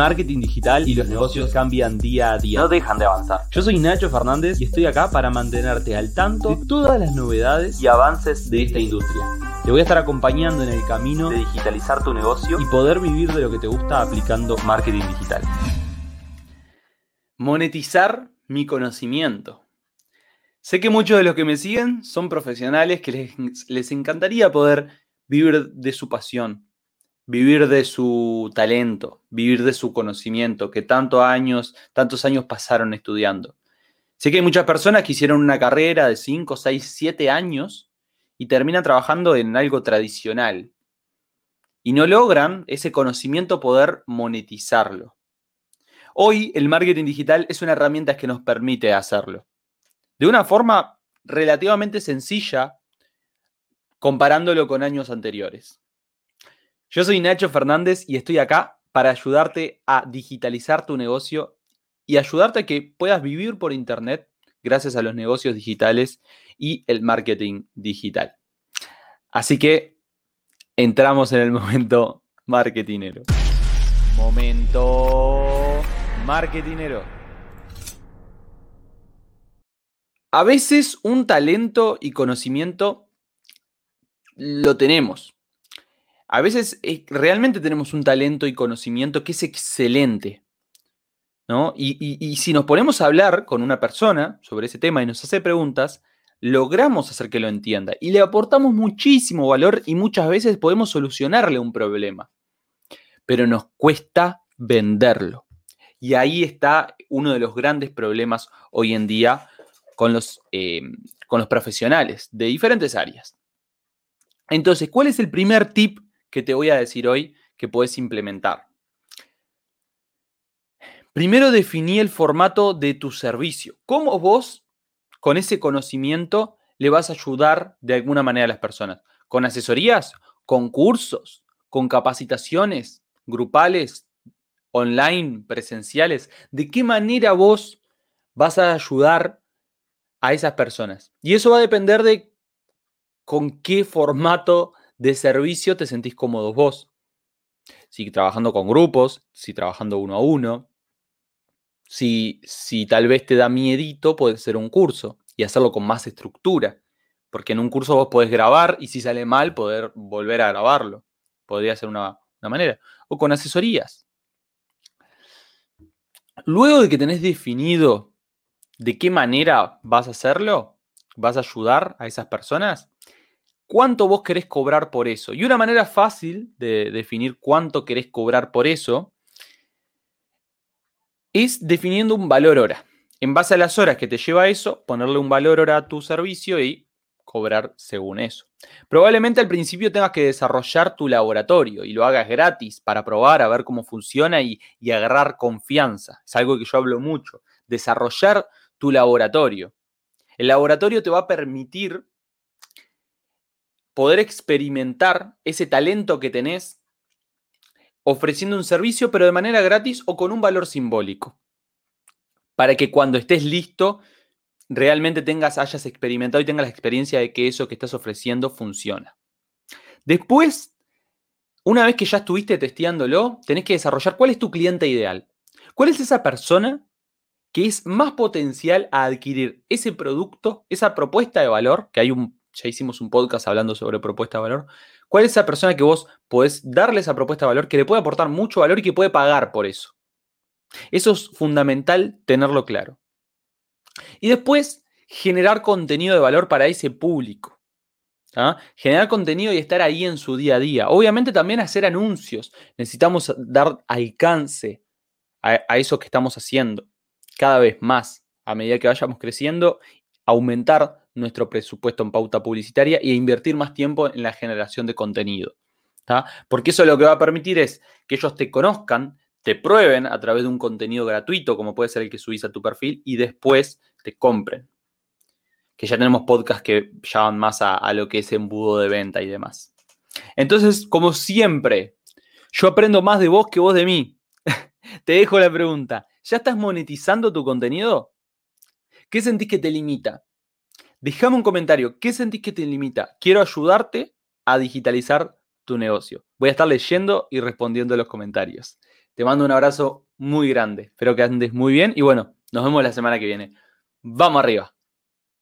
marketing digital y los negocios cambian día a día. No dejan de avanzar. Yo soy Nacho Fernández y estoy acá para mantenerte al tanto de todas las novedades Y avances de esta industria. Te voy a estar acompañando en el camino de digitalizar tu negocio y poder vivir de lo que te gusta aplicando marketing digital. monetizar mi conocimiento. Sé que muchos de los que me siguen son profesionales que les, les encantaría poder vivir de su pasión, vivir de su talento, vivir de su conocimiento, que tantos años, tantos años pasaron estudiando. Sé que hay muchas personas que hicieron una carrera de 5, 6, 7 años y terminan trabajando en algo tradicional y no logran ese conocimiento poder monetizarlo. Hoy el marketing digital es una herramienta que nos permite hacerlo. De una forma relativamente sencilla comparándolo con años anteriores. Yo soy Nacho Fernández y estoy acá para ayudarte a digitalizar tu negocio y ayudarte a que puedas vivir por Internet gracias a los negocios digitales y el marketing digital. Así que entramos en el momento marketinero. Momento marketinero. A veces un talento y conocimiento lo tenemos. A veces eh, realmente tenemos un talento y conocimiento que es excelente. ¿no? Y, si nos ponemos a hablar con una persona sobre ese tema y nos hace preguntas, logramos hacer que lo entienda y le aportamos muchísimo valor y muchas veces podemos solucionarle un problema. Pero nos cuesta venderlo. Y ahí está uno de los grandes problemas hoy en día con los, eh, con los profesionales de diferentes áreas. Entonces, ¿cuál es el primer tip que te voy a decir hoy que puedes implementar? Primero definí el formato de tu servicio. ¿Cómo vos, con ese conocimiento, le vas a ayudar de alguna manera a las personas? ¿Con asesorías? ¿Con cursos? ¿Con capacitaciones grupales, online, presenciales? ¿De qué manera vos vas a ayudar a esas personas? Y eso va a depender de con qué formato de servicio te sentís cómodos vos. Si trabajando con grupos, si trabajando uno a uno, si, si tal vez te da miedito, puede ser un curso y hacerlo con más estructura. Porque en un curso vos podés grabar y si sale mal, poder volver a grabarlo. Podría ser una, una manera. O con asesorías. Luego de que tenés definido de qué manera vas a hacerlo, vas a ayudar a esas personas, ¿cuánto vos querés cobrar por eso? Y una manera fácil de definir cuánto querés cobrar por eso es definiendo un valor hora. En base a las horas que te lleva eso, ponerle un valor hora a tu servicio y cobrar según eso. Probablemente al principio tengas que desarrollar tu laboratorio y lo hagas gratis para probar a ver cómo funciona y, y agarrar confianza. Es algo que yo hablo mucho. Desarrollar tu laboratorio. El laboratorio te va a permitir poder experimentar ese talento que tenés ofreciendo un servicio, pero de manera gratis o con un valor simbólico. Para que cuando estés listo, realmente tengas, hayas experimentado y tengas la experiencia de que eso que estás ofreciendo funciona. Después, una vez que ya estuviste testeándolo, tenés que desarrollar cuál es tu cliente ideal. ¿Cuál es esa persona que es más potencial a adquirir ese producto, esa propuesta de valor, que hay un, ya hicimos un podcast hablando sobre propuesta de valor, ¿cuál es esa persona que vos podés darle esa propuesta de valor que le puede aportar mucho valor y que puede pagar por eso? Eso es fundamental tenerlo claro. Y después, generar contenido de valor para ese público. ¿ah? Generar contenido y estar ahí en su día a día. Obviamente también hacer anuncios. Necesitamos dar alcance a, a eso que estamos haciendo cada vez más a medida que vayamos creciendo, aumentar nuestro presupuesto en pauta publicitaria e invertir más tiempo en la generación de contenido. ¿tá? Porque eso lo que va a permitir es que ellos te conozcan, te prueben a través de un contenido gratuito, como puede ser el que subís a tu perfil, y después te compren. Que ya tenemos podcasts que ya van más a, a lo que es embudo de venta y demás. Entonces, como siempre, yo aprendo más de vos que vos de mí. te dejo la pregunta. ¿Ya estás monetizando tu contenido? ¿Qué sentís que te limita? Déjame un comentario. ¿Qué sentís que te limita? Quiero ayudarte a digitalizar tu negocio. Voy a estar leyendo y respondiendo los comentarios. Te mando un abrazo muy grande. Espero que andes muy bien y bueno, nos vemos la semana que viene. Vamos arriba.